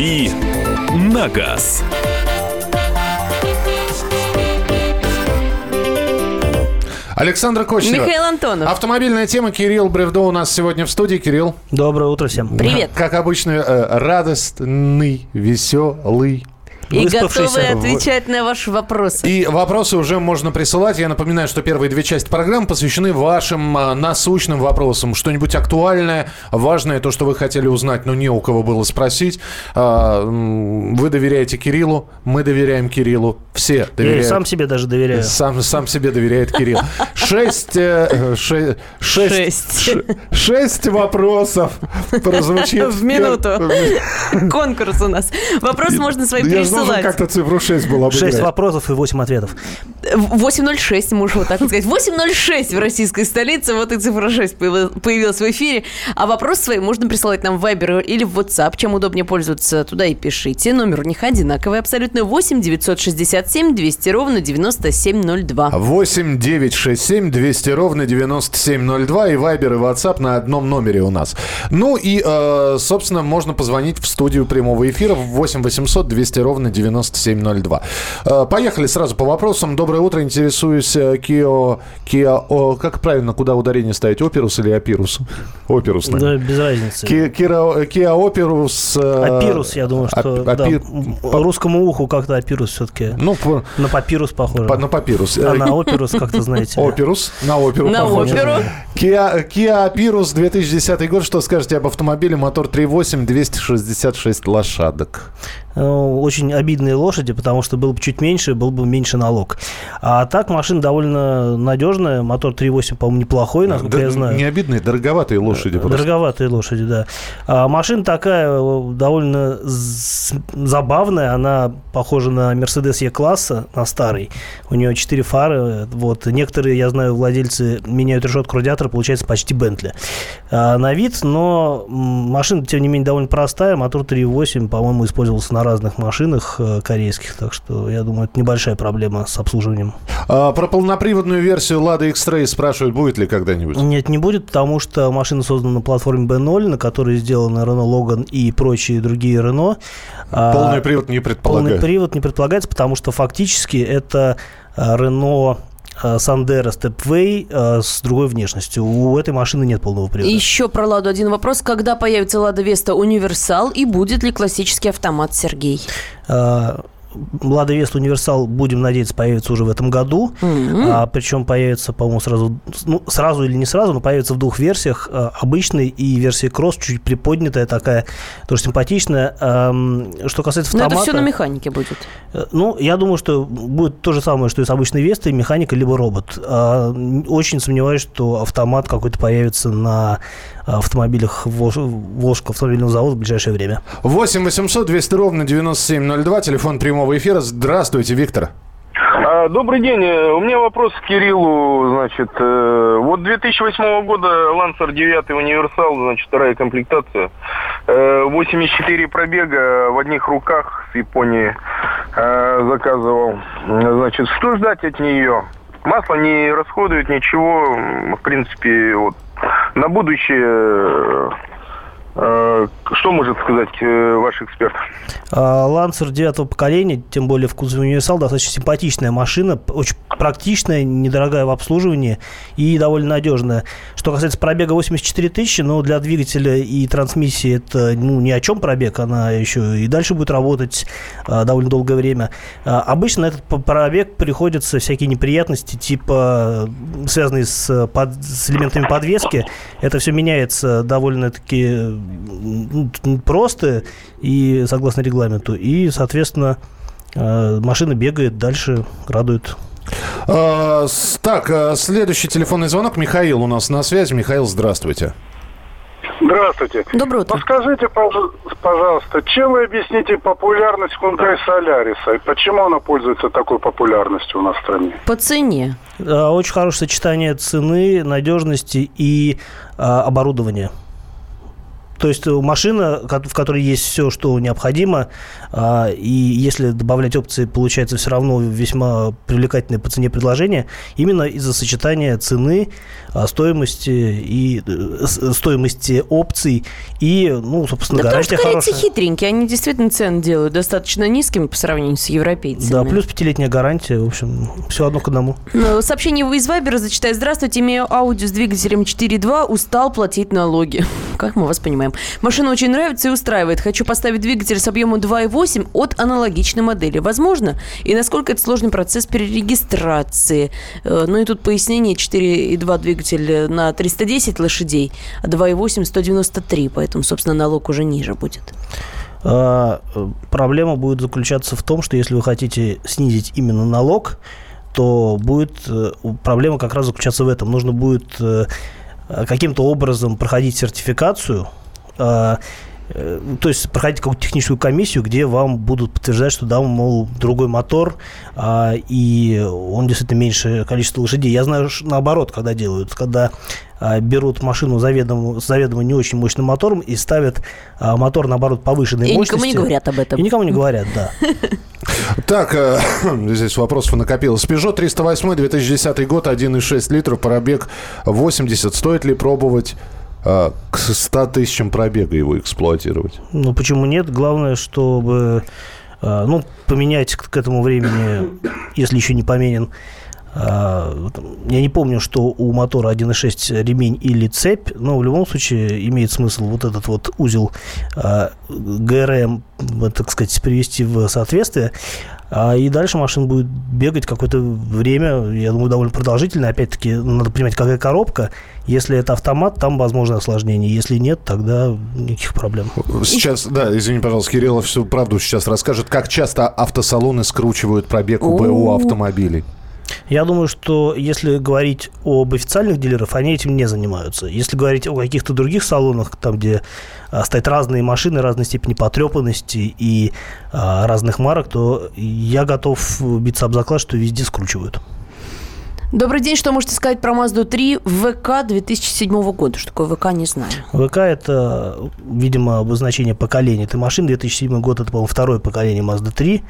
«Дави на газ». Александр Кочнева. Михаил Антонов. Автомобильная тема. Кирилл Бревдо у нас сегодня в студии. Кирилл. Доброе утро всем. Привет. Как обычно, э, радостный, веселый. И готовы отвечать на ваши вопросы. И вопросы уже можно присылать. Я напоминаю, что первые две части программы посвящены вашим а, насущным вопросам. Что-нибудь актуальное, важное, то, что вы хотели узнать, но не у кого было спросить. А, Вы доверяете Кириллу, мы доверяем Кириллу. Все Я доверяют. сам себе даже доверяю. Сам, сам себе доверяет Кирилл. Шесть, э, ше- шесть, Шесть. шесть вопросов прозвучит. В минуту. Конкурс у нас. Вопрос можно свои Я же должен как-то цифру 6 было обыграть. Шесть вопросов и восемь ответов. 806, можно вот так вот сказать. 806 в российской столице. Вот и цифра 6 появилась в эфире. А вопрос свои можно присылать нам в Viber или в WhatsApp. Чем удобнее пользоваться, туда и пишите. Номер у них одинаковый абсолютно. 8 967 200 ровно 9702. 8 9 6 7 200 ровно 9702 и Вайбер и WhatsApp на одном номере у нас. Ну и, э, собственно, можно позвонить в студию прямого эфира в 8 800 200 ровно 9702. Э, поехали сразу по вопросам. Доброе утро. Интересуюсь э, Kia... Kia о, как правильно, куда ударение ставить? Оперус или Апирус? Оперус, наверное. Да, без разницы. Kia, Kia, Kia Operus... э, Апирус, я думаю, что ап- да, м, русскому уху как-то апирус все-таки. Ну, по- На папирус похоже. по- на папирус. А на оперус как-то, знаете. Оперус. На оперу На похоже. оперу. Kia, Kia Apirus 2010 год. Что скажете об автомобиле? Мотор 3.8, 266 лошадок. Ну, Очень обидные лошади, потому что был бы чуть меньше, был бы меньше налог. А так машина довольно надежная. Мотор 3.8, по-моему, неплохой, насколько Да, я знаю. Не обидные, дороговатые лошади просто. Дороговатые лошади, да. А машина такая э, довольно забавная. Она похожа на Mercedes E-класса, на старый. У нее четыре фары. Вот. Некоторые, я знаю, владельцы меняют решетку радиатора, получается почти Бентли. А, на вид, но машина, тем не менее, довольно простая. Мотор 3.8, по-моему, использовался на разных машинах э, корейских. Так что, я думаю, это небольшая проблема с обслуживанием. А, про полноприводную версию Lada X-Ray спрашивают, будет ли когда-нибудь? Нет, не будет, потому что машина создана на платформе B0, на которой сделаны Renault Logan и прочие другие Renault. А, Полный привод не полный предполагаю. привод не предполагается, потому что фактически это а, Renault а, Sandero Stepway а, с другой внешностью. У этой машины нет полного привода. Еще про Ладу один вопрос. Когда появится Лада Веста Универсал и будет ли классический автомат, Сергей? А, Лада Веста Универсал, будем надеяться, появится уже в этом году. А, причем появится, по-моему, сразу, ну, сразу или не сразу, но появится в двух версиях. А, обычной и версия кросс, чуть приподнятая такая, тоже симпатичная. Ам, что касается Но автомата... это все на механике будет. Э, Ну, я думаю, что будет то же самое, что и с обычной Вестой, механика либо робот. А, Очень сомневаюсь, что автомат какой-то появится на автомобилях Волж- Волжского автомобильного завода в ближайшее время. 8 800 200 ровно 9702, телефон прямого эфира. Здравствуйте, Виктор. А, Добрый день. Э, У меня вопрос к Кириллу. Значит, э, вот 2008 года Lancer 9 универсал, значит, вторая комплектация. Э, 84 пробега в одних руках с Японии э, заказывал. Значит, что ждать от нее? Масло не расходует ничего. В принципе, вот на будущее э, э, что может сказать э, ваш эксперт? А, Лансер девятого поколения, тем более в кузове универсал, достаточно симпатичная машина, очень практичная, недорогая в обслуживании и довольно надежная. Что касается пробега 84 тысячи, ну, для двигателя и трансмиссии это ну, ни о чем пробег, она еще и дальше будет работать а, довольно долгое время. А, обычно этот пробег приходятся всякие неприятности, типа связанные с, под- с элементами подвески. Это все меняется довольно-таки м, просто и согласно регламенту. И, соответственно, э, машина бегает дальше, радует. А, Так, а, следующий телефонный звонок. Михаил у нас на связи. Михаил, здравствуйте. Здравствуйте. Доброе утро. Подскажите, пож- пожалуйста, чем вы объясните популярность Hyundai Solaris? И почему она пользуется такой популярностью у нас в стране? По цене. Э, Очень хорошее сочетание цены, надежности и э, оборудования. То есть э, машина, в которой есть все, что необходимо, а, и если добавлять опции, получается все равно весьма привлекательное по цене предложение, именно из-за сочетания цены, а, стоимости и э, стоимости опций и, ну, собственно, Да потому что гарантия корейцы хитренькие, они действительно цены делают достаточно низкими по сравнению с европейцами. Да, плюс пятилетняя гарантия, в общем, все одно к одному. Ну, Сообщение из Вайбера зачитаю. Здравствуйте, имею аудио с двигателем 4.2, устал платить налоги. Как мы вас понимаем. Машина очень нравится и устраивает. Хочу поставить двигатель с объемом 2.8 от аналогичной модели. Возможно? И насколько это сложный процесс перерегистрации? Э, Ну и тут пояснение. 4.2 двигатель на 310 лошадей, а 2.8 193. Поэтому, собственно, налог уже ниже будет. А, э, Проблема будет заключаться в том, что если вы хотите снизить именно налог, то будет э, проблема как раз заключаться в этом. Нужно будет э, э, каким-то образом проходить сертификацию, э, то есть проходить какую-то техническую комиссию, где вам будут подтверждать, что да, мол, другой мотор, а, и он действительно меньше количество лошадей. Я знаю, ш- наоборот, когда делают, когда а, берут машину заведомо, с заведомо не очень мощным мотором и ставят а, мотор, наоборот, повышенной И мощности. никому не говорят об этом. И никому не говорят, да. Так, э, здесь вопросов накопилось. Peugeot 308, 2010 год, 1,6 литров, пробег 80. Стоит ли пробовать э, к 100 тысячам пробега его эксплуатировать? Ну, почему нет? Главное, чтобы, а, ну, поменять к, этому времени, если еще не поменен, а, я не помню, что у мотора 1.6 ремень или цепь, но в любом случае имеет смысл вот этот вот узел а, ГРМ, так сказать, привести в соответствие. А, И дальше машина будет бегать какое-то время, я думаю, довольно продолжительное. Опять-таки, надо понимать, какая коробка. Если это автомат, там возможно осложнение. Если нет, тогда никаких проблем. Сейчас, да, извини, пожалуйста, Кирилла всю правду сейчас расскажет. Как часто автосалоны скручивают пробег у БУ автомобилей? Я думаю, что если говорить об официальных дилерах, они этим не занимаются. Если говорить о каких-то других салонах, там, где а, стоят разные машины разной степени потрепанности и а, разных марок, то я готов биться об заклад, что везде скручивают. Добрый день, что можете сказать про Mazda 3 ВК 2007 года? Что такое ВК, не знаю. ВК – это, видимо, обозначение поколения этой машины. 2007 год – это, по-моему, второе поколение Mazda 3.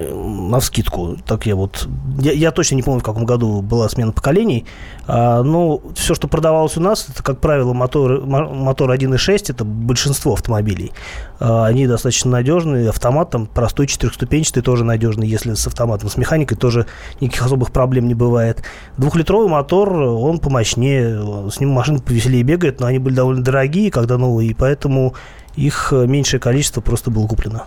На вскидку, так я вот... Я, я точно не помню, в каком году была смена поколений, а, но все, что продавалось у нас, это, как правило, мотор, мо- мотор 1.6, это большинство автомобилей. А, они достаточно надежные, автомат там простой, четырехступенчатый, тоже надежный, если с автоматом, с механикой тоже никаких особых проблем не бывает. Двухлитровый мотор, он помощнее, с ним машина повеселее бегает, но они были довольно дорогие, когда новые, и поэтому их э, меньшее количество просто было куплено.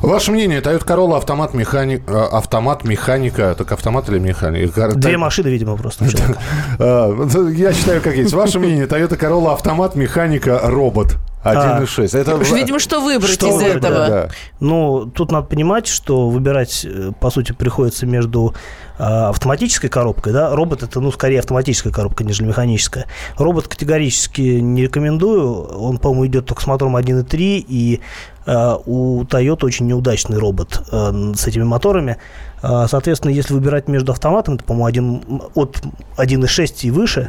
Ваше мнение, Toyota Corolla автомат, механик, э, автомат, механика, так автомат или механика? Две машины, видимо, просто. Я считаю, как есть. Ваше мнение, Toyota Corolla автомат, механика, робот. 1.6. Это... Уж, видимо, что выбрать Что из выбрать, этого? Да, да. Ну, тут надо понимать, что выбирать, э, по сути, приходится между а, автоматической коробкой, да, робот это, ну, скорее автоматическая коробка, нежели механическая. Робот категорически не рекомендую, он, по-моему, идет только с мотором 1.3, и а, у Toyota очень неудачный робот а, с этими моторами. А, Соответственно, если выбирать между автоматом, это, по-моему, один, от 1.6 и выше,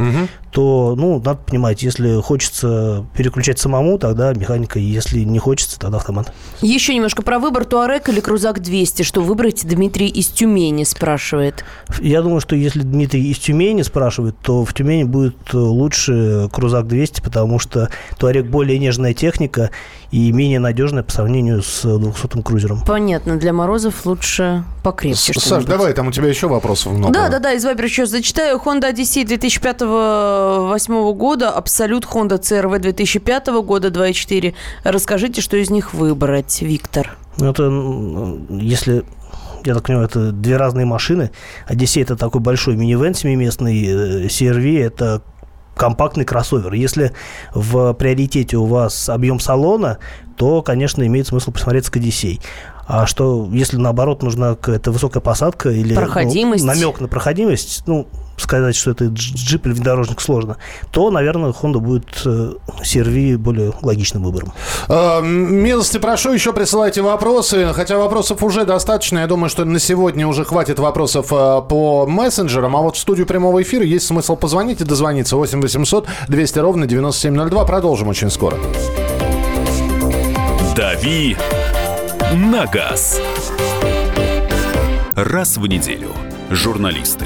то, ну, надо понимать, если хочется переключать самому, тогда механика, если не хочется, тогда автомат. Еще немножко про выбор Туарек или Крузак 200. Что выбрать, Дмитрий из Тюмени спрашивает. Я думаю, что если Дмитрий из Тюмени спрашивает, то в Тюмени будет э, лучше Крузак 200, потому что Туарек более нежная техника и менее надежная по сравнению с 200-м крузером. Понятно, для Морозов лучше покрепче. Саш, давай, там у тебя еще вопросов много. Да, да, да, из Вайбера еще зачитаю. Honda Odyssey 2005-2008 года, Абсолют Honda CRV 2005 года 2.4. Расскажите, что из них выбрать, Виктор. Ну, Это, если я так понимаю, это две разные машины. Одиссей это такой большой минивэн семиместный, э, CRV это компактный кроссовер. Если в приоритете у вас объем салона, то, конечно, имеет смысл посмотреться к Одиссей. А что, если наоборот нужна какая-то высокая посадка или ну, намек на проходимость, ну, сказать, что это дж- джип или внедорожник сложно, то, наверное, Honda будет э, CR-V более логичным выбором. Э, Милости прошу, еще присылайте вопросы. Хотя вопросов уже достаточно. Я думаю, что на сегодня уже хватит вопросов э, по мессенджерам. А вот в студию прямого эфира есть смысл позвонить и дозвониться. 8 800 200 ровно 9702. Продолжим очень скоро. «Дави на газ». Раз в неделю журналисты,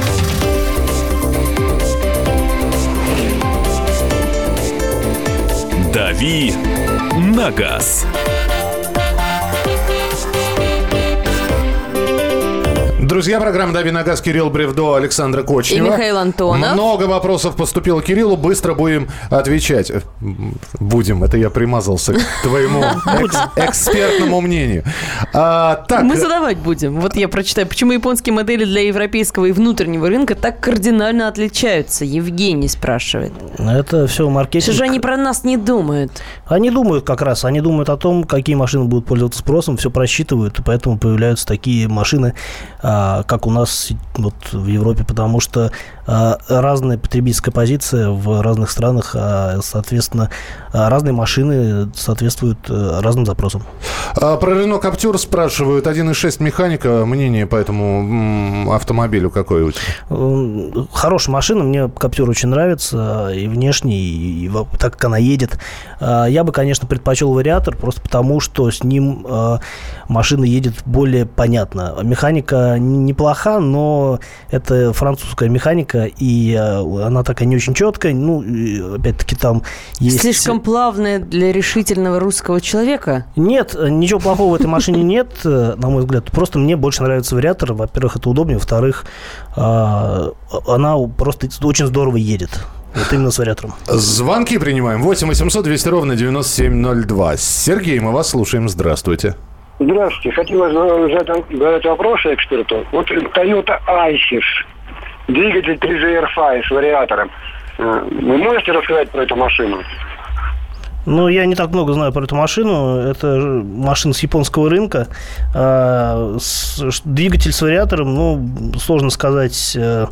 «Дави на газ». Друзья, программа «Дави на газ» Кирилл Бревдо, Александра Кочнева. И Михаил Антонов. Много вопросов поступило Кириллу. Быстро будем отвечать. Э, Будем. Это я примазался к твоему экс- экспертному мнению. А, так, Мы задавать будем. Вот я прочитаю, почему японские модели для европейского и внутреннего рынка так кардинально отличаются. Евгений спрашивает. Это все маркетинг. Что же они про нас не думают? Они думают как раз, они думают о том, какие машины будут пользоваться спросом, все просчитывают, и поэтому появляются такие машины, а, как у нас вот в Европе, потому что а, разная потребительская позиция в разных странах, а, соответственно, а, разные машины соответствуют э, разным запросам. а, про Рено Каптюр спрашивают. 1.6 механика. Мнение по этому автомобилю какое у тебя? Хорошая машина, мне Каптюр очень нравится, и внешне, и, и так как она едет. А, Я бы, конечно, предпочел вариатор, просто потому, что с ним а, машина едет более понятно. Механика н- неплоха, но это французская механика, и а, она такая не очень четкая. Ну, опять-таки, там есть... Слишком плавная для решительного русского человека? Нет, ничего плохого в этой машине нет, э, на мой взгляд. Просто мне больше нравится вариатор. Во-первых, это удобнее. Во-вторых, а, она просто очень здорово едет. Вот именно с вариатором. Звонки принимаем. 8 800 200 ровно 9702. Сергей, мы вас слушаем. Здравствуйте. Здравствуйте. Хотелось бы задать, задать вопрос эксперту. Вот Toyota Isis, двигатель 3GR5 с вариатором. Э, Вы можете рассказать про эту машину? Ну, я не так много знаю про эту машину. Это машина с японского рынка. А, двигатель с вариатором, ну, сложно сказать. Э,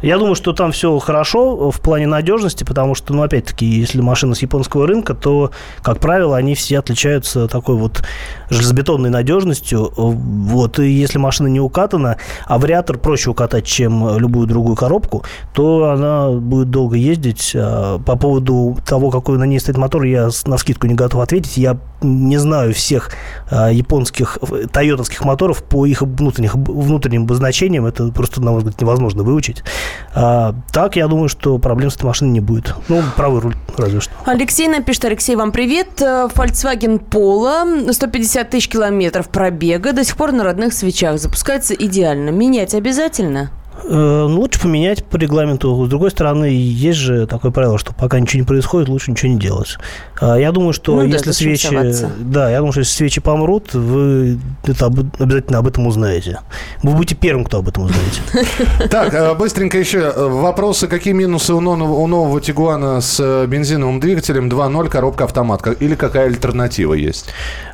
Я думаю, что там все хорошо в плане надежности, потому что, ну, опять-таки, если машина с японского рынка, то, как правило, они все отличаются такой вот железобетонной надежностью. Вот, и если машина не укатана, а вариатор проще укатать, чем любую другую коробку, то она будет долго ездить. А По поводу того, какой на ней стоит мотор, я на скидку не готов ответить. Я не знаю всех а, японских э, тойотовских моторов по их внутренних, внутренним обозначениям. Это просто, на мой взгляд, невозможно выучить. А, так, я думаю, что проблем с этой машиной не будет. Ну, правый руль, разве что. Алексей напишет, Алексей, вам привет. Э, Volkswagen Polo, 150 тысяч километров пробега, до сих пор на родных свечах. Запускается идеально. Менять обязательно? Э, Ну, лучше поменять по регламенту. С другой стороны, есть же такое правило, что пока ничего не происходит, лучше ничего не делать. А, Я думаю, что Ну да, если зачем свечи... соваться? Да, я думаю, что если свечи помрут, вы это об- обязательно об этом узнаете. Вы будете первым, кто об этом узнаете. Так, э, быстренько еще э, вопросы. Какие минусы у нового, у нового Тигуана с бензиновым двигателем 2.0, коробка автомат? Или какая альтернатива есть?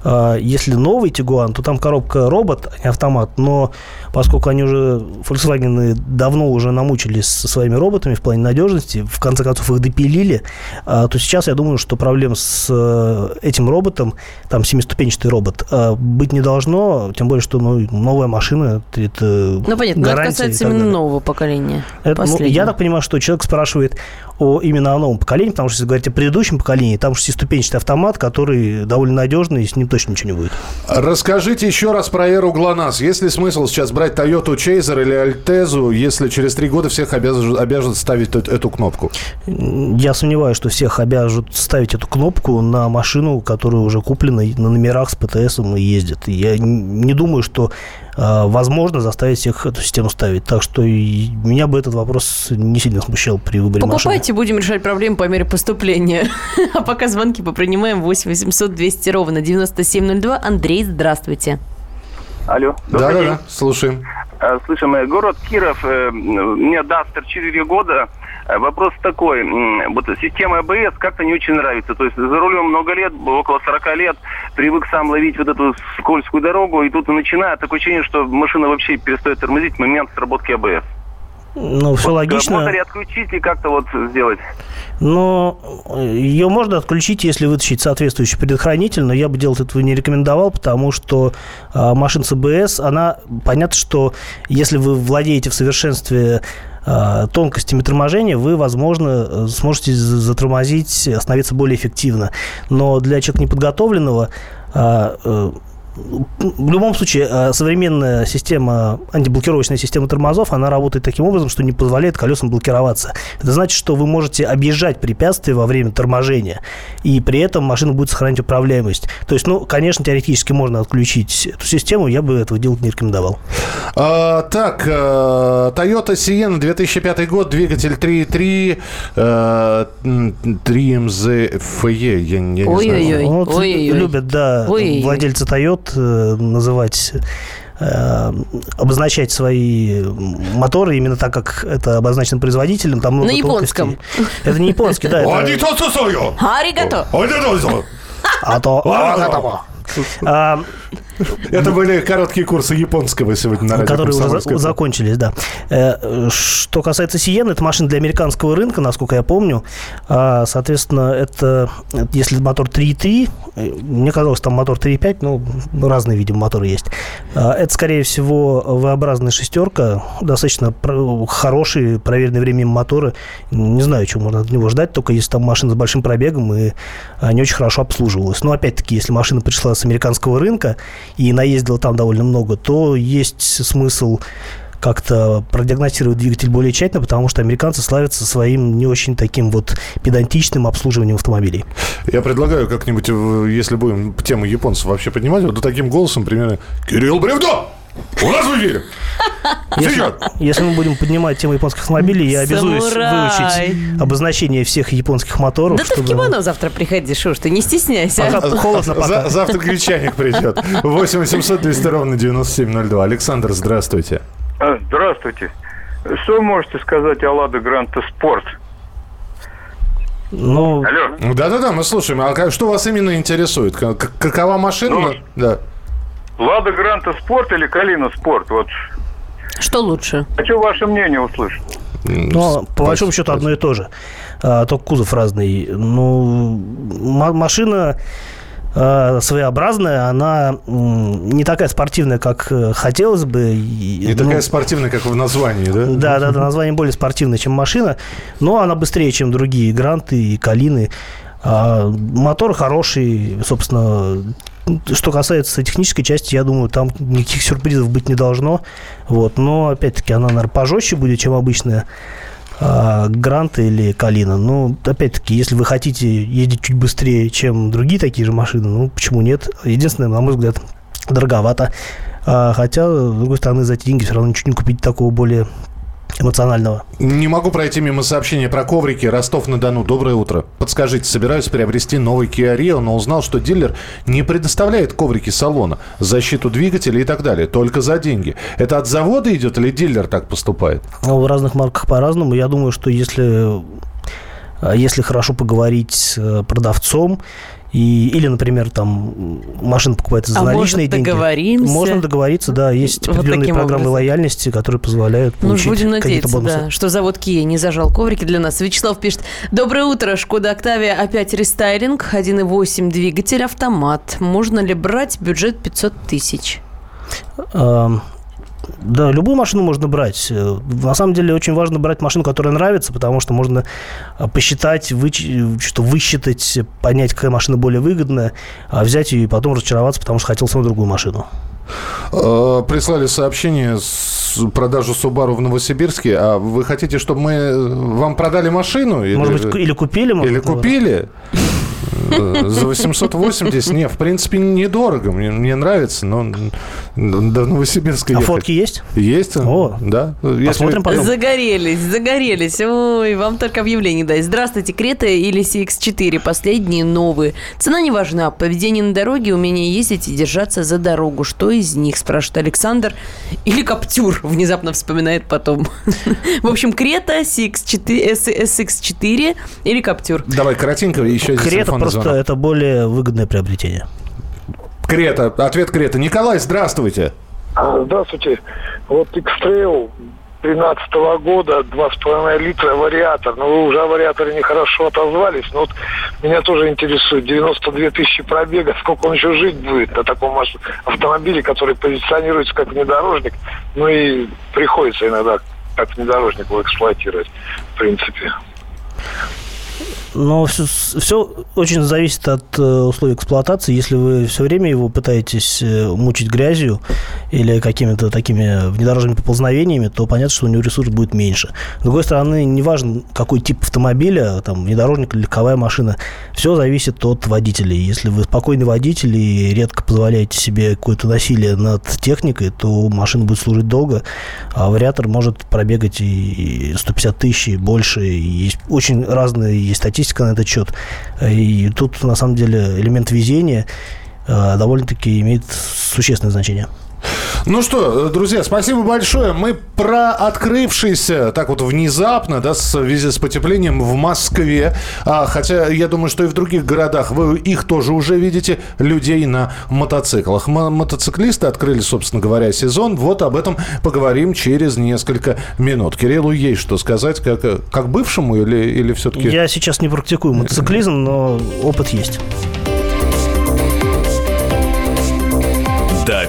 А, Если новый Тигуан, то там коробка робот, а не автомат. Но поскольку они уже, Volkswagen, давно уже намучились со своими роботами в плане надежности, в конце концов их допилили, а, то сейчас я думаю, что проблем с э, этим роботом, там семиступенчатый робот, а, быть не должно, тем более, что ну, новая машина, это Ну, понятно, но это касается именно нового поколения. Это, ну, я так понимаю, что человек спрашивает о, именно о новом поколении, потому что если говорить о предыдущем поколении, там шестиступенчатый автомат, который довольно надежный, и с ним точно ничего не будет. Расскажите еще раз про эру ГЛОНАСС. Есть ли смысл сейчас брать Toyota Chaser или Альтезу году, если через три года всех обяжут, обяжут ставить эту, эту кнопку? Я сомневаюсь, что всех обяжут ставить эту кнопку на машину, которая уже куплена на номерах с ПТСом и ездит. Я не думаю, что э, возможно заставить всех эту систему ставить. Так что меня бы этот вопрос не сильно смущал при выборе Покупайте, машины. будем решать проблемы по мере поступления. А пока звонки попринимаем 8 800 200 ровно 9702. Андрей, здравствуйте. Алло. Да, да, да, слушаем. Э, Слышим, город Киров, э, мне Дастер 4 года. Э, Вопрос такой, вот система АБС как-то не очень нравится. То есть за рулем много лет, около 40 лет, привык сам ловить вот эту скользкую дорогу, и тут начинает такое ощущение, что машина вообще перестает тормозить в момент сработки АБС. Ну, все Вот, э, логично. Можно ли отключить и как-то вот сделать? Но ее можно отключить, если вытащить соответствующий предохранитель, но я бы делать этого не рекомендовал, потому что а, машина с АБС, она, понятно, что если вы владеете в совершенстве а, тонкостями торможения, вы, возможно, сможете за- затормозить, остановиться более эффективно. Но для человека неподготовленного а, э, в любом случае, э, современная система, антиблокировочная система тормозов, она работает таким образом, что не позволяет колесам блокироваться. Это значит, что вы можете объезжать препятствия во время торможения, и при этом машина будет сохранять управляемость. То есть, ну, конечно, теоретически можно отключить эту систему, я бы этого делать не рекомендовал. А, так, э, Toyota Sienna, 2005 год, двигатель 3.3, э, м, 3MZ FE, я, я не знаю. Ой-ой-ой. Вот Ой-ой-ой. любят, да, Ой-ой-ой. владельцы Toyota э, называть э, обозначать свои моторы именно так, как это обозначено производителем. Там много На японском. тонкостей. Это не японский, да. это- Аригато. А то... Это были короткие курсы японского сегодня на радио которые уже «Комсомольская за- закончились, да. Э, Что касается Сиены, это машина для американского рынка, насколько я помню. А, Соответственно, это если мотор 3.3, э, мне казалось, там мотор 3.5, ну, разные, видимо, моторы есть. А, Это, скорее всего, V-образная шестерка, достаточно хорошие, проверенные временем моторы. Не знаю, чего можно от него ждать, только если там машина с большим пробегом и а, не очень хорошо обслуживалась. Но, опять-таки, если машина пришла с американского рынка и наездила там довольно много, то есть смысл как-то продиагностировать двигатель более тщательно, потому что американцы славятся своим не очень таким вот педантичным обслуживанием автомобилей. Я предлагаю как-нибудь, э, если будем тему японцев вообще поднимать, вот таким голосом примерно «Кирилл Бревдо! У нас в эфире!» Если, если мы будем поднимать тему японских автомобилей, я обязуюсь Самурай. выучить обозначение всех японских моторов. Да ты в чтобы- кимоно завтра приходи, что ж ты, не стесняйся. Пока холодно пока. За- завтра гречаник придет. 8 800 200 ровно 9702. Александр, здравствуйте. А, Здравствуйте. Что вы можете сказать о Лада Гранта Спорт? Ну, Алло. Да-да-да, мы слушаем. А что вас именно интересует? Какова машина? Ну, Да. Лада Гранта Спорт или Калина Спорт? Вот Что лучше? хочу ваше мнение услышать. Но по большому счету одно и то же. А, только кузов разный. Ну, машина а, своеобразная, она не такая спортивная, как э, хотелось бы. И, Не ну, такая спортивная, как в названии, да? Да, да, да, название более спортивное, чем машина, но она быстрее, чем другие Гранты и Калины. А, мотор хороший, собственно. Что касается технической части, я думаю, там никаких сюрпризов быть не должно. Вот. Но, опять-таки, она, наверное, пожестче будет, чем обычная а, Гранта или Калина. Ну, опять-таки, если вы хотите ездить чуть быстрее, чем другие такие же машины, ну, почему нет? Единственное, на мой взгляд, дороговато. А, хотя, с другой стороны, за эти деньги все равно ничего не купить такого более эмоционального. Не могу пройти мимо сообщения про коврики. Ростов-на-Дону. Доброе утро. Подскажите, собираюсь приобрести новый Kia Rio, но узнал, что дилер не предоставляет коврики салона, защиту двигателя и так далее, только за деньги. Это от завода идет или дилер так поступает? Ну, в разных марках по-разному. Я думаю, что если, а, если хорошо поговорить с э, продавцом, и, или, например, там машина покупается за А наличные может, деньги. договоримся? Можно договориться, да. Есть Вот определенные программы образом. лояльности, которые позволяют Ну, получить будем какие-то надеяться, бонусы. да, что завод Kia не зажал коврики для нас. Вячеслав пишет. Доброе утро, Шкода Октавия опять рестайлинг, 1.8 двигатель, автомат. Можно ли брать бюджет 500 тысяч? Да, любую машину можно брать. Э, На самом деле очень важно брать машину, которая нравится, потому что можно а, посчитать, выч- что высчитать, понять, какая машина более выгодная, а взять ее и потом разочароваться, потому что хотел самую другую машину. Э, Прислали сообщение с продажу Subaru в Новосибирске, а вы хотите, чтобы мы э, вам продали машину? Или, Может быть, ку- или купили? может или быть, купили? Э, За 880? Не, в принципе, недорого. Мне, мне нравится, но до Новосибирска А ехать. фотки есть? Есть? О. да. Если- Посмотрим потом. Загорелись, загорелись. Ой, вам только объявление дать. Здравствуйте, Крета или CX-4, последние новые. Цена не важна. Поведение на дороге, умение ездить и держаться за дорогу. Что из них, спрашивает Александр. Или Каптюр, внезапно вспоминает потом. В общем, Крета, CX-4, SX4 или Каптюр. Давай, коротенько, еще один Крета просто звонок. это более выгодное приобретение. Крета, ответ Крета. Николай, здравствуйте. А, Здравствуйте. Вот X-Trail 13 года, 2,5 литра вариатор. Но вы уже о вариаторе нехорошо отозвались. Но вот меня тоже интересует 92 тысячи пробега. Сколько он еще жить будет на таком автомобиле, который позиционируется как внедорожник. Ну и приходится иногда как внедорожник его эксплуатировать, в принципе. Но все, очень зависит от э, условий эксплуатации. Если вы все время его пытаетесь э, мучить грязью или какими-то такими внедорожными поползновениями, то понятно, что у него ресурс будет меньше. С другой стороны, неважно, какой тип автомобиля, там, внедорожник или легковая машина, все зависит от водителей. Если вы спокойный водитель и редко позволяете себе какое-то насилие над техникой, то машина будет служить долго, а вариатор может пробегать и 150 тысяч, и больше. Есть очень разные есть статистика на этот счет. И тут, на самом деле, элемент везения э, довольно-таки имеет существенное значение. Ну что, друзья, спасибо большое. Мы про открывшийся так вот внезапно, да, в связи с потеплением в Москве, а, хотя я думаю, что и в других городах вы их тоже уже видите, людей на мотоциклах. Мо- мотоциклисты открыли, собственно говоря, сезон. Вот об этом поговорим через несколько минут. Кириллу есть что сказать, как, как бывшему или, или все-таки... Я сейчас не практикую мотоциклизм, но опыт есть.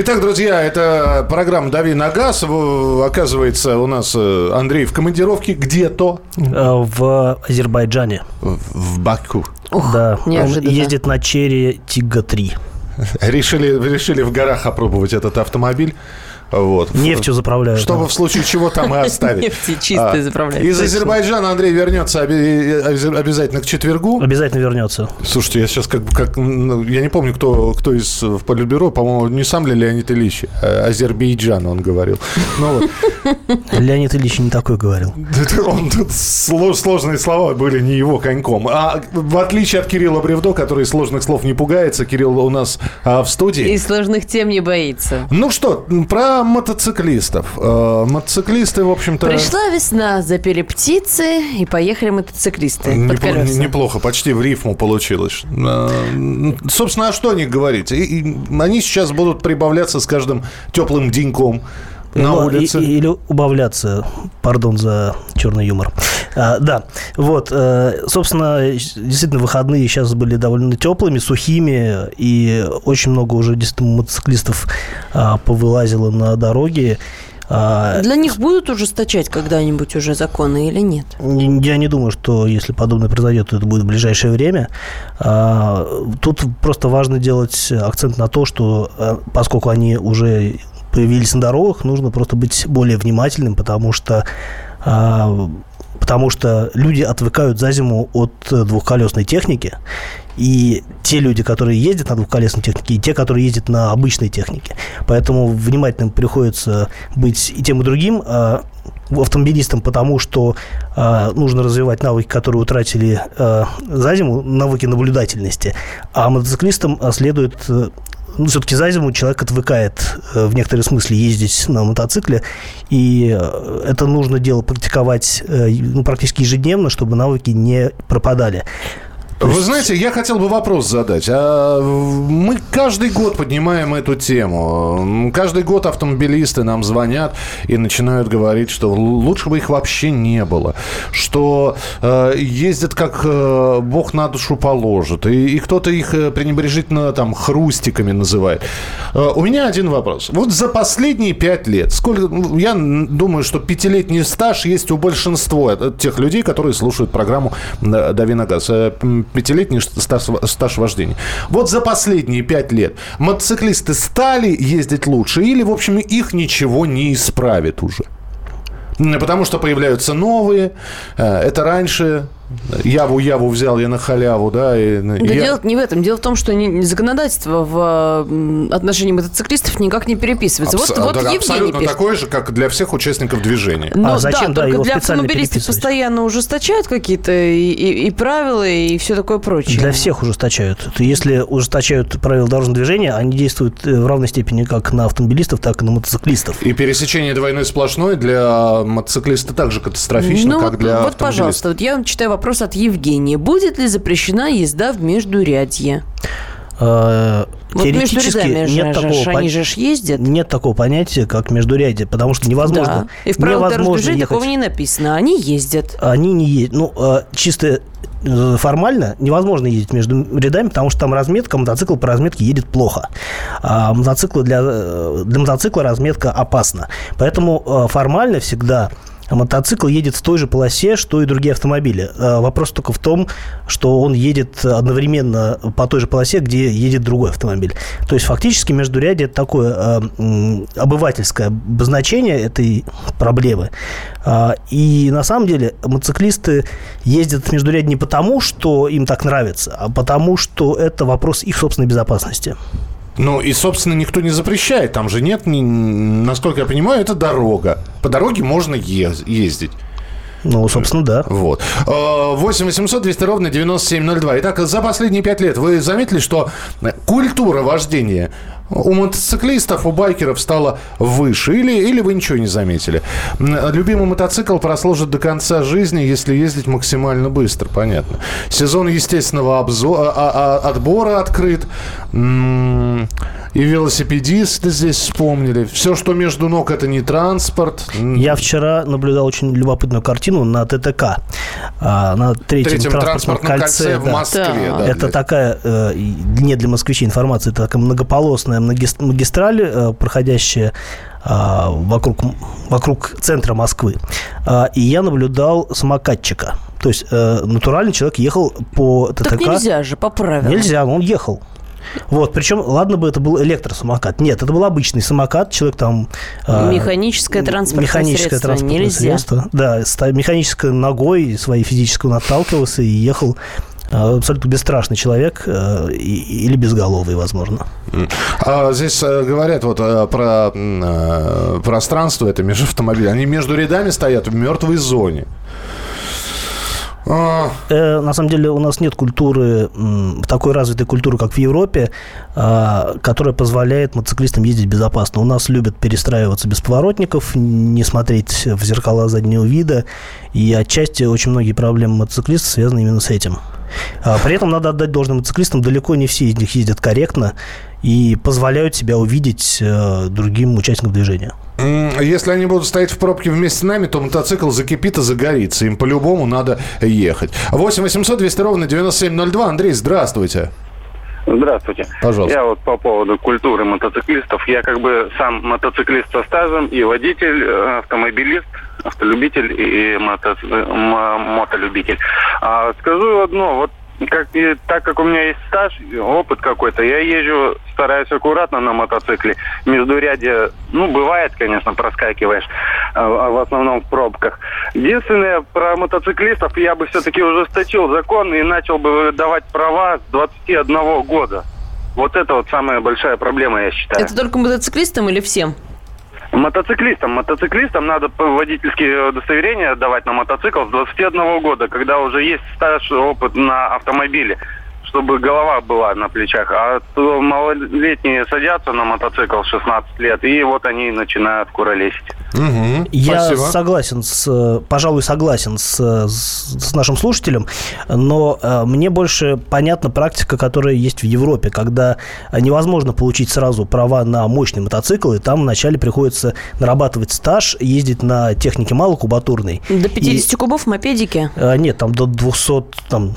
Итак, друзья, это программа «Дави на газ». Оказывается, у нас э, Андрей в командировке где-то Э, В Азербайджане. в Баку. Ух, да, он неожиданно. ездит на Черри Тига-3. Решили, решили в горах опробовать этот автомобиль. Вот. Нефтью заправляют. Чтобы да. в случае чего там и оставить. Нефти чистой А, заправляют, Из. Азербайджана Андрей вернется оби- обязательно к четвергу. Обязательно вернется. Слушайте, я сейчас как, бы- как ну, я не помню, кто, кто из э, в Политбюро, по-моему, не сам ли Леонид Ильич, а Азербайджан он говорил. Ну. Леонид Ильич не такой говорил. Он тут сло- сложные слова были не его коньком. А в отличие от Кирилла Бревдо, который сложных слов не пугается, Кирилл у нас а, в студии. И сложных тем не боится. Ну что, про мотоциклистов. Э, мотоциклисты, в общем-то... Пришла весна, запели птицы, и поехали мотоциклисты колеса. неплохо, почти в рифму получилось. Э, Собственно, а что них говорить? И- и Они сейчас будут прибавляться с каждым теплым деньком на Ну, улице. и- или убавляться, пардон за черный юмор. А, да, вот, э, собственно, действительно, выходные сейчас были довольно теплыми, сухими, и очень много уже действительно мотоциклистов а, повылазило на дороги. А, Для них будут ужесточать когда-нибудь уже законы или нет? Я не думаю, что если подобное произойдет, то это будет в ближайшее время. А, Тут просто важно делать акцент на то, что а, поскольку они уже появились на дорогах, нужно просто быть более внимательным, потому что а, потому что люди отвыкают за зиму от э, двухколесной техники, и те люди, которые ездят на двухколесной технике, и те, которые ездят на обычной технике. Поэтому внимательным приходится быть и тем, и другим. А автомобилистам, потому что э, нужно развивать навыки, которые утратили э, за зиму, навыки наблюдательности, а мотоциклистам э, следует э, ну, все-таки за зиму человек отвыкает э, в некотором смысле ездить на мотоцикле, и э, это нужно дело практиковать э, ну, практически ежедневно, чтобы навыки не пропадали. Вы знаете, я хотел бы вопрос задать. А мы каждый год поднимаем эту тему. Каждый год автомобилисты нам звонят и начинают говорить, что лучше бы их вообще не было. Что э, ездят как э, бог на душу положит. И, и кто-то их э, пренебрежительно там хрустиками называет. Э, у меня один вопрос. Вот за последние пять лет, сколько, ну, я думаю, что пятилетний стаж есть у большинства тех людей, которые слушают программу «Дави на газ» э, пятилетний стаж, стаж вождения. Вот за последние пять лет мотоциклисты стали ездить лучше или, в общем, их ничего не исправит уже? Потому что появляются новые. Э, это раньше Яву Яву взял я на халяву, да. И, да я... дело не в этом. Дело в том, что не, законодательство в отношении мотоциклистов никак не переписывается. Абс- вот, вот Евгений абсолютно пишет. такое же, как для всех участников движения. Ну, а зачем, да, только для автомобилистов постоянно ужесточают какие-то и, и, и правила, и все такое прочее. Для всех ужесточают. Если ужесточают правила дорожного движения, они действуют э, в равной степени как на автомобилистов, так и на мотоциклистов. И пересечение двойной сплошной для мотоциклиста также катастрофично, ну, как для Вот, пожалуйста, вот я вам читаю вопрос от Евгения. Будет ли запрещена езда в междурядье? Э, вот Теоретически между нет же, такого, они же ездят. нет такого понятия, как междурядье, потому что невозможно. Да. И в правилах дорожного движения такого не написано. Они ездят. Они не ездят. Ну, э, чисто э, формально невозможно ездить между рядами, потому что там разметка, мотоцикл по разметке едет плохо. А мотоциклы для, для мотоцикла разметка опасна. Поэтому формально всегда мотоцикл едет в той же полосе, что и другие автомобили. А вопрос только в том, что он едет одновременно по той же полосе, где едет другой автомобиль. То есть фактически междурядье это такое э, обывательское обозначение этой проблемы. Э, и на самом деле мотоциклисты ездят в междурядье не потому, что им так нравится, а потому, что это вопрос их собственной безопасности. Ну, и, собственно, никто не запрещает. Там же нет, насколько я понимаю, это дорога. По дороге можно ез- ездить. Ну, собственно, да. Вот. 8 800 200 ровно 9702. Итак, за последние пять лет вы заметили, что культура вождения у мотоциклистов, у байкеров стала выше? Или, или вы ничего не заметили? Любимый мотоцикл прослужит до конца жизни, если ездить максимально быстро, понятно. Сезон естественного обзора, а, а, отбора открыт. И велосипедисты здесь вспомнили. Все, что между ног, это не транспорт. Я вчера наблюдал очень любопытную картину на ТТК. А, на третьем, третьем транспортном, транспортном кольце, кольце да. в Москве. Да. Да, это для... такая, э, не для москвичей информация, это такая многополосная магистраль, э, проходящая а, вокруг, вокруг центра Москвы. А, и я наблюдал самокатчика. То есть э, натуральный человек ехал по ТТК. Так нельзя же, по правилам. Нельзя, он ехал. Вот, причем, ладно бы это был электросамокат. Нет, это был обычный самокат, человек там... А, механическое транспортное механическое средство. Транспортное Нельзя. Средство. Да, механической ногой своей физической он отталкивался и ехал а, абсолютно бесстрашный человек или безголовый, возможно. А здесь э, говорят вот э, про э, пространство, это между автомобилями. Они между рядами стоят в мертвой зоне. А... Э, на самом деле у нас нет культуры, такой развитой культуры, как в Европе, э, которая позволяет мотоциклистам ездить безопасно. У нас любят перестраиваться без поворотников, не смотреть в зеркала заднего вида. И отчасти очень многие проблемы мотоциклистов связаны именно с этим. А при этом надо отдать должным мотоциклистам, далеко не все из них ездят корректно и позволяют себя увидеть э, другим участникам движения. Если они будут стоять в пробке вместе с нами, то мотоцикл закипит и загорится. Им по-любому надо ехать. 8 800 200 ровно 9702. Андрей, здравствуйте. Здравствуйте. Пожалуйста. Я вот по поводу культуры мотоциклистов. Я как бы сам мотоциклист со стажем и водитель, э, автомобилист, автолюбитель и мото, мотолюбитель. А скажу одно, вот как, так как у меня есть стаж, опыт какой-то, я езжу, стараюсь аккуратно на мотоцикле. Междурядье, ну, бывает, конечно, проскакиваешь, а, в основном в пробках. Единственное, про мотоциклистов я бы все-таки ужесточил закон и начал бы давать права с 21 года. Вот это вот самая большая проблема, я считаю. Это только мотоциклистам или всем? Мотоциклистам. Мотоциклистам надо водительские удостоверения давать на мотоцикл с 21 года, когда уже есть стаж, опыт на автомобиле, чтобы голова была на плечах. А то малолетние садятся на мотоцикл в 16 лет, и вот они начинают куролесить. Мгм. Я Спасибо. согласен с, э, пожалуй, согласен с, э, с с нашим слушателем, но э, мне больше понятна практика, которая есть в Европе, когда невозможно получить сразу права на мощный мотоцикл, и там вначале приходится нарабатывать стаж, ездить на технике малокубатурной. До 50 кубов в мопедике. Э, Нет, там до 200, там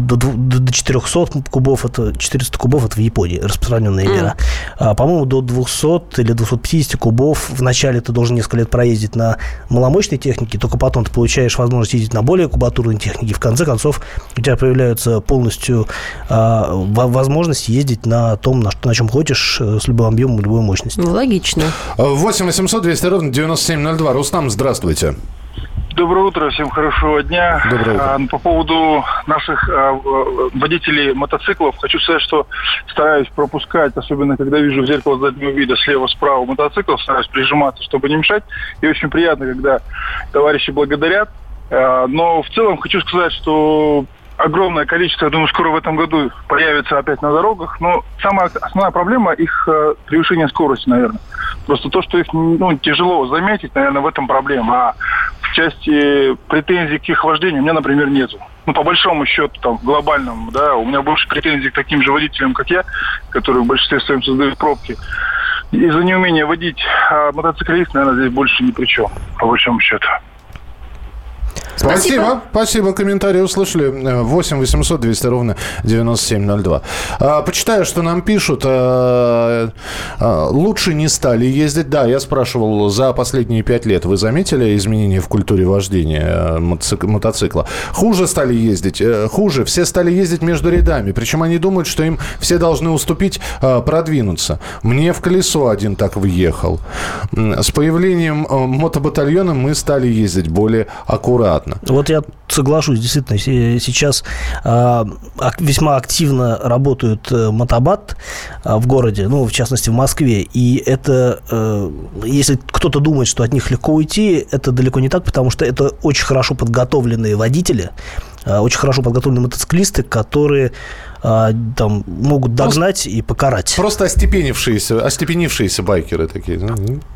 до, до, до- до 400 кубов, это 400 кубов, это в Японии распространенная мера. А, по-моему, до 200 или 250 кубов вначале ты должен несколько лет проездить на маломощной технике, только потом ты получаешь возможность ездить на более кубатурной технике. В конце концов, у тебя появляются полностью а, во- возможности ездить на том, на, что, на чем хочешь, э, с любым объемом, любой мощностью. Ну, Логично. 8 800 200 ровно 9702. Рустам, здравствуйте. Доброе утро, всем хорошего дня. Доброе утро. А, По поводу наших а, водителей мотоциклов хочу сказать, что стараюсь пропускать, особенно когда вижу в зеркало заднего вида слева-справа мотоцикл, стараюсь прижиматься, чтобы не мешать. И очень приятно, когда товарищи благодарят. А, Но в целом хочу сказать, что огромное количество, я думаю, скоро в этом году появится опять на дорогах. Но самая основная проблема их э, превышение скорости, наверное. Просто то, что их ну, тяжело заметить, наверное, в этом проблема. А в части претензий к их вождению у меня, например, нету. Ну, по большому счету, там, глобальному, да, у меня больше претензий к таким же водителям, как я, которые в большинстве своем создают пробки. Из-за неумения водить а мотоциклист, наверное, здесь больше ни при чем, по большому счету. Спасибо. Спасибо. Комментарий услышали. Э, 8 800 200 ровно 9702. А, Почитаю, что нам пишут. А, а, Лучше не стали ездить. Да, я спрашивал, за последние пять лет вы заметили изменения в культуре вождения э, мотоцик- мотоцикла? Хуже стали ездить. Э, Хуже. Все стали ездить между рядами. Причем они думают, что им все должны уступить, а, продвинуться. Мне в колесо один так въехал. С появлением э, мотобатальона мы стали ездить более аккуратно. Вот я соглашусь, действительно, се- сейчас а, весьма активно работают э, мотобат а, в городе, ну, в частности, в Москве, и это, э, если кто-то думает, что от них легко уйти, это далеко не так, потому что это очень хорошо подготовленные водители, а, очень хорошо подготовленные мотоциклисты, которые там могут догнать и покарать. Просто остепенившиеся, остепенившиеся байкеры такие. да?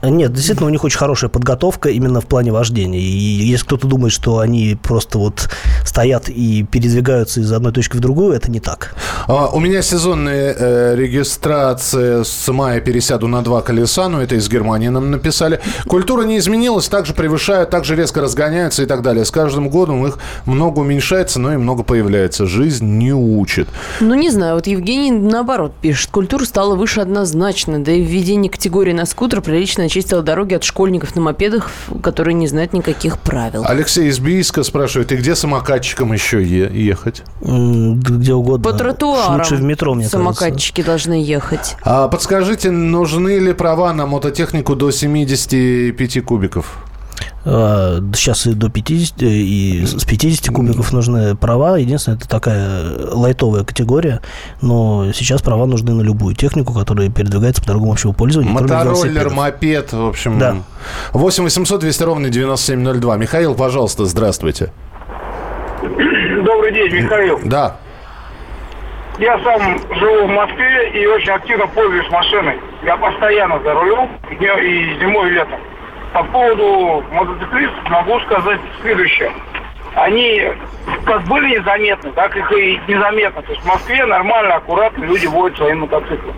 Нет, действительно, у них очень хорошая подготовка именно в плане вождения. И если кто-то думает, что они просто вот стоят и передвигаются из одной точки в другую, это не так. А, У меня сезонная э, регистрация с мая пересяду на два колеса, но это из Германии нам написали. Культура не изменилась, также превышают, также резко разгоняются и так далее. С каждым годом их много уменьшается, но и много появляется. Жизнь не учит. Ну, не знаю, вот Евгений наоборот пишет. Культура стала выше однозначно, да и введение категории на скутер прилично очистило дороги от школьников на мопедах, которые не знают никаких правил. Алексей из Бийска спрашивает, и где самокатчикам еще е- ехать? Где угодно. По тротуарам Лучше в метро, мне кажется. самокатчики должны ехать. А подскажите, нужны ли права на мототехнику до 75 кубиков? А, Сейчас и до 50, и с 50 кубиков нужны права. Единственное, это такая лайтовая категория. Но сейчас права нужны на любую технику, которая передвигается по дорогам общего пользования. Мотороллер, мопед, в общем. Да. 8 800 200 ровно 9702. Михаил, пожалуйста, здравствуйте. Добрый день, Михаил. Да. Я сам живу в Москве и очень активно пользуюсь машиной. Я постоянно за рулем и зимой, и летом. По поводу мотоциклистов могу сказать следующее. Они как были незаметны, так их и незаметно. То есть в Москве нормально, аккуратно люди водят свои мотоциклы.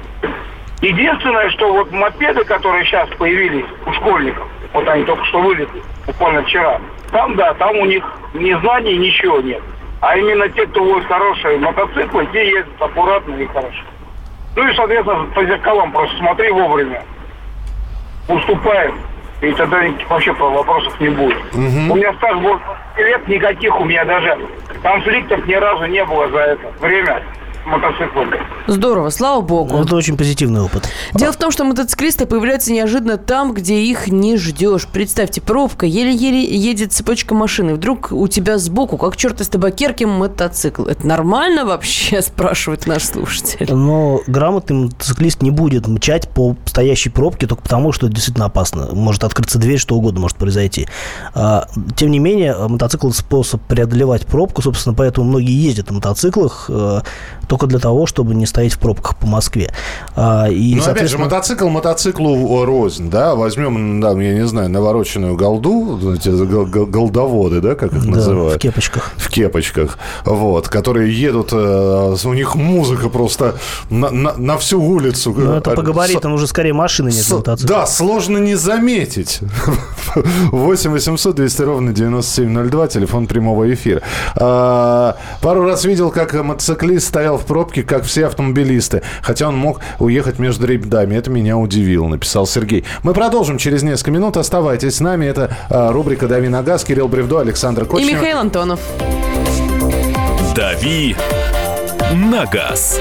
Единственное, что вот мопеды, которые сейчас появились у школьников, вот они только что вылезли, буквально вчера, там, да, там у них ни знаний, ничего нет. А именно те, кто водит хорошие мотоциклы, те ездят аккуратно и хорошо. Ну и, соответственно, по зеркалам просто смотри вовремя. Уступаем. И тогда вообще вопросов не будет. У меня стаж был лет никаких у меня даже конфликтов ни разу не было за это время. Мотоциклом. Здорово, слава богу. Это очень позитивный опыт. Дело в том, что мотоциклисты появляются неожиданно там, где их не ждешь. Представьте, пробка, еле-еле едет цепочка машины. Вдруг у тебя сбоку, как черт из табакерки, мотоцикл. Это нормально вообще, спрашивает наш слушатель. Но грамотный мотоциклист не будет мчать по стоящей пробке только потому, что это действительно опасно. Может открыться дверь, что угодно может произойти. А, Тем не менее, мотоцикл способ преодолевать пробку, собственно, поэтому многие ездят на мотоциклах э, только для того, чтобы не стоять в пробках по Москве. А, И, Ну, опять же, соответственно, мотоцикл мотоциклу рознь, да? Возьмем, да, я не знаю, навороченную голду, знаете, гол- гол- голдоводы, да, как их да, называют? в кепочках. в кепочках, вот, которые едут, э, у них музыка просто на, на- на всю улицу. Ну, это по Э, габаритам уже скорее машины нет с- мотоцикла. Да, сложно не заметить. 8 800 200 ровно 9702, телефон прямого эфира. А, Пару раз видел, как мотоциклист стоял в пробке, как все автомобилисты. Хотя он мог уехать между рядами. Это меня удивило, написал Сергей. Мы продолжим через несколько минут. Оставайтесь с нами. Это а, рубрика «Дави на газ». Кирилл Бревдо, Александр И Кочнев. Михаил Антонов. «Дави на газ».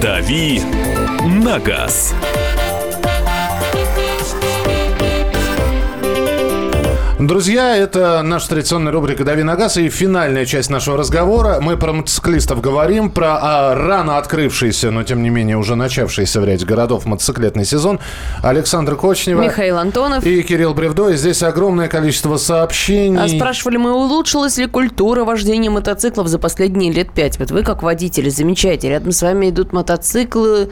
«Дави на газ». Друзья, это наша традиционная рубрика «Дави на газ» и финальная часть нашего разговора. Мы про мотоциклистов говорим, про а, рано открывшийся, но тем не менее уже начавшийся в ряде городов мотоциклетный сезон. Александр Кочнева Михаил Антонов. и Кирилл Бревдо. И здесь огромное количество сообщений. А спрашивали мы, улучшилась ли культура вождения мотоциклов за последние лет пять? Вот вы, как водители, замечаете, рядом с вами идут мотоциклы.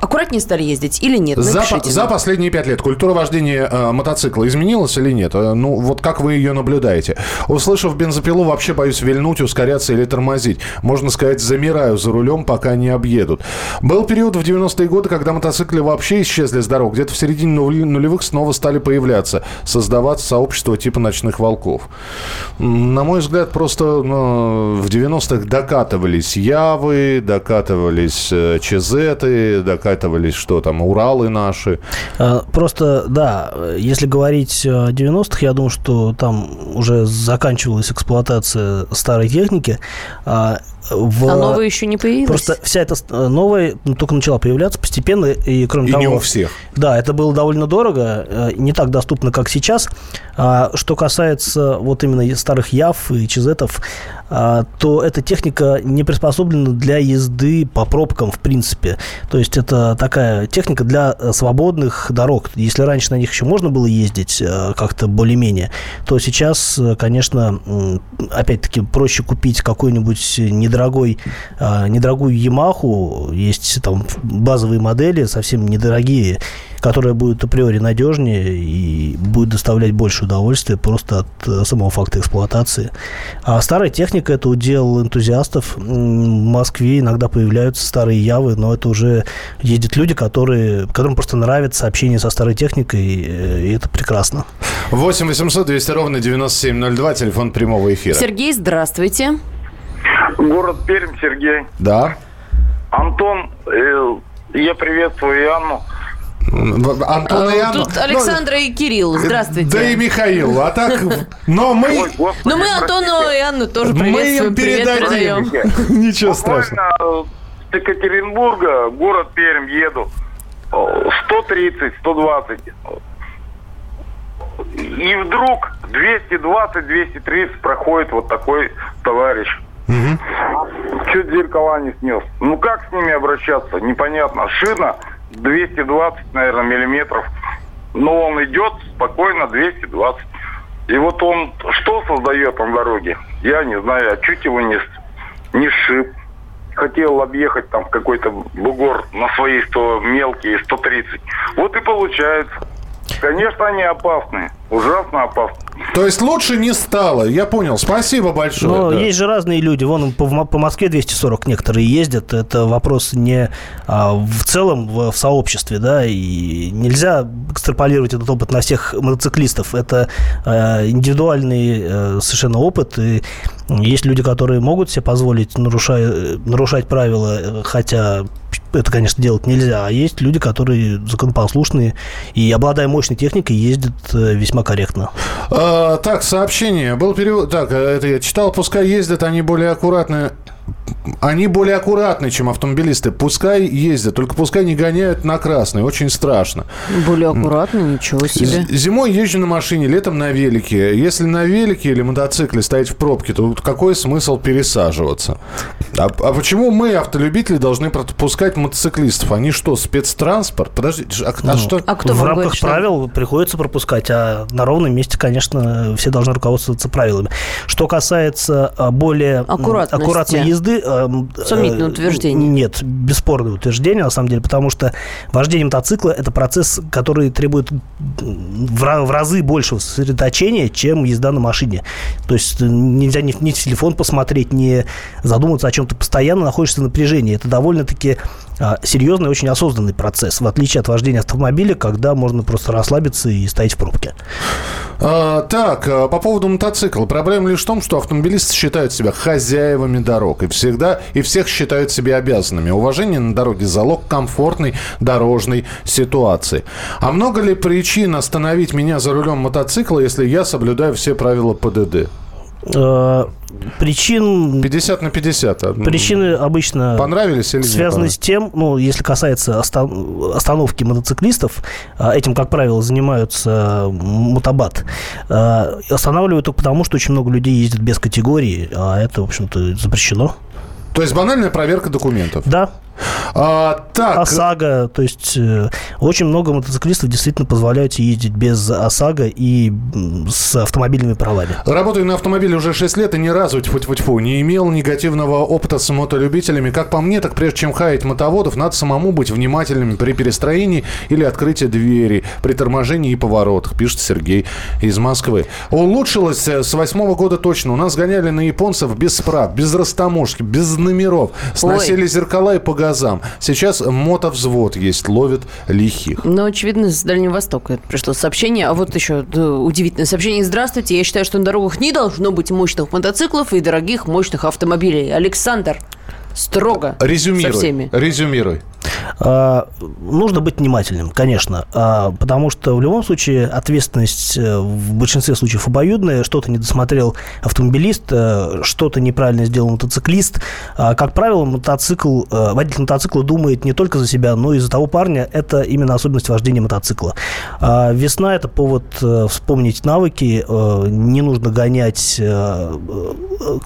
Аккуратнее стали ездить или нет? За, за последние пять лет культура вождения э, мотоцикла изменилась или нет? Э, ну, вот как вы ее наблюдаете? Услышав бензопилу, вообще боюсь вильнуть, ускоряться или тормозить. Можно сказать, замираю за рулем, пока не объедут. Был период в 90-е годы, когда мотоциклы вообще исчезли с дорог. Где-то в середине нулевых снова стали появляться, создаваться сообщества типа ночных волков. На мой взгляд, просто ну, в 90-х докатывались Явы, докатывались э, Докатывались что там, Уралы наши. А, Просто, да, э, если говорить о 90-х, я думаю, что там уже заканчивалась эксплуатация старой техники. А, в- А новая еще не появилась? Просто вся эта э, новая ну, только начала появляться постепенно, и кроме И того... не у всех. Да, это было довольно дорого, э, не так доступно, как сейчас. А что касается вот именно старых Яв и Чизетов, а, то эта техника не приспособлена для езды по пробкам, в принципе. То есть это такая техника для э, свободных дорог. Если раньше на них еще можно было ездить как-то более-менее, то сейчас, конечно, опять-таки проще купить какой-нибудь недорогой, а, недорогую Ямаху. Есть там базовые модели, совсем недорогие, которая будет априори надежнее и будет доставлять больше удовольствия просто от э, самого факта эксплуатации. А старая техника – это удел энтузиастов. В Москве иногда появляются старые Явы, но это уже ездят люди, которые, которым просто нравится общение со старой техникой, э, и это прекрасно. 8 800 200 ровно 9702, телефон прямого эфира. Сергей, здравствуйте. Город Пермь, Сергей. Да. Антон, э, я приветствую и Анну. Антон и А, Анна. Тут Александра и Кирилл, здравствуйте. Да и Михаил. А так, но мы... Ой, господи, Ну, мы простите. Антону и Анну тоже Мы приветствуем. им Привет передадим. передаем. Ничего страшного. Буквально э, с Екатеринбурга, город Пермь, еду. Э, 130, 120. И вдруг 220, 230 проходит вот такой товарищ. Чуть зеркала не снес. Ну как с ними обращаться? Непонятно. Шина 220, наверное, миллиметров. Но он идет спокойно 220. И вот он что создает на дороге? Я не знаю. А чуть его не, не сшиб. Хотел объехать там какой-то бугор на свои 100 мелкие 130. Вот и получается. Конечно, они опасны. Ужасно опасны. То есть лучше не стало. Я понял. Спасибо большое. Но да. есть же разные люди. Вон по, Мо- по Москве 240 некоторые ездят. Это вопрос не а, в целом в, в сообществе, да, и нельзя экстраполировать этот опыт на всех мотоциклистов. Это э, индивидуальный э, совершенно опыт. И есть люди, которые могут себе позволить нарушая, нарушать правила, хотя это, конечно, делать нельзя. А есть люди, которые законопослушные и, обладая мощной техникой, ездят э, весьма корректно. А, так, сообщение. Был перевод. Так, э, это я читал. Пускай ездят, они более аккуратны. Они более аккуратны, чем автомобилисты. Пускай ездят, только пускай не гоняют на красный. Очень страшно. Более аккуратно, ничего себе. Зимой езжу на машине, летом на велике. Если на велике или мотоцикле стоять в пробке, то какой смысл пересаживаться? А, а почему мы, автолюбители, должны пропускать мотоциклистов? Они что, спецтранспорт? Подождите, а, а Ну, что? в рамках правил приходится пропускать, а на ровном месте, конечно, все должны руководствоваться правилами. Что касается а, более аккуратной езды... эм, Сомнительное э, утверждение. Нет, бесспорное утверждение, на самом деле, потому что вождение мотоцикла – это процесс, который требует в в разы большего сосредоточения, чем езда на машине. То есть э, нельзя ни, в- ни в телефон посмотреть, не задуматься о чем ты постоянно находишься в напряжении. Это довольно-таки серьезный, очень осознанный процесс, в отличие от вождения автомобиля, когда можно просто расслабиться и стоять в пробке. А, так, а, по поводу мотоцикла. Проблема лишь в том, что автомобилисты считают себя хозяевами дорог и всегда и всех считают себя обязанными. Уважение на дороге – залог комфортной дорожной ситуации. А много ли причин остановить меня за рулем мотоцикла, если я соблюдаю все правила ПДД? Э, Причин... 50 на 50. Причины обычно Понравились или связаны с тем, ну, если касается остан- остановки мотоциклистов, а, этим, как правило, занимаются мотобат. А, Останавливают только потому, что очень много людей ездят без категории, а это, в общем-то, запрещено. То есть банальная проверка документов. Да. А, так. ОСАГО, то есть э, очень много мотоциклистов действительно позволяют ездить без ОСАГО и с автомобильными правами. Работаю на автомобиле уже 6 лет и ни разу тьфу тьфу тьфу не имел негативного опыта с мотолюбителями. Как по мне, так прежде чем хаять мотоводов, надо самому быть внимательным при перестроении или открытии двери, при торможении и поворотах, пишет Сергей из Москвы. Улучшилось э, с восьмого года точно. У нас гоняли на японцев без справ, без растаможки, без номеров. Сносили зеркала и по газам. Сейчас мотовзвод есть, ловит лихих. Ну, очевидно, с Дальнего Востока пришло сообщение. А вот еще удивительное сообщение. Здравствуйте, я считаю, что на дорогах не должно быть мощных мотоциклов и дорогих мощных автомобилей. Александр, строго Резюмируй. со всеми. Резюмируй. А, нужно быть внимательным, конечно, а, потому что в любом случае ответственность э, в большинстве случаев обоюдная. Что-то не досмотрел автомобилист, э, что-то неправильно сделал мотоциклист. А, как правило, мотоцикл, э, водитель мотоцикла думает не только за себя, но и за того парня. Это именно особенность вождения мотоцикла. А, весна – это повод вспомнить навыки. Не нужно гонять,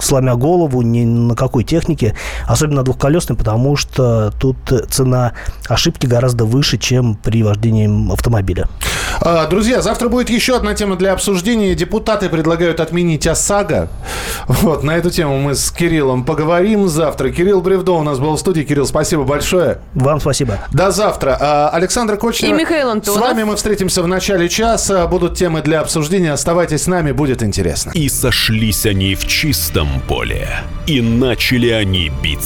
сломя голову, ни на какой технике, особенно двухколесной, потому что тут цена ошибки гораздо выше, чем при вождении автомобиля. А, Друзья, завтра будет еще одна тема для обсуждения. Депутаты предлагают отменить ОСАГО. Вот, на эту тему мы с Кириллом поговорим завтра. Кирилл Бревдо у нас был в студии. Кирилл, спасибо большое. Вам спасибо. До завтра. А, Александр Кочнев. И Михаил Антонов. С вами мы встретимся в начале часа. Будут темы для обсуждения. Оставайтесь с нами, будет интересно. И сошлись они в чистом поле. И начали они биться.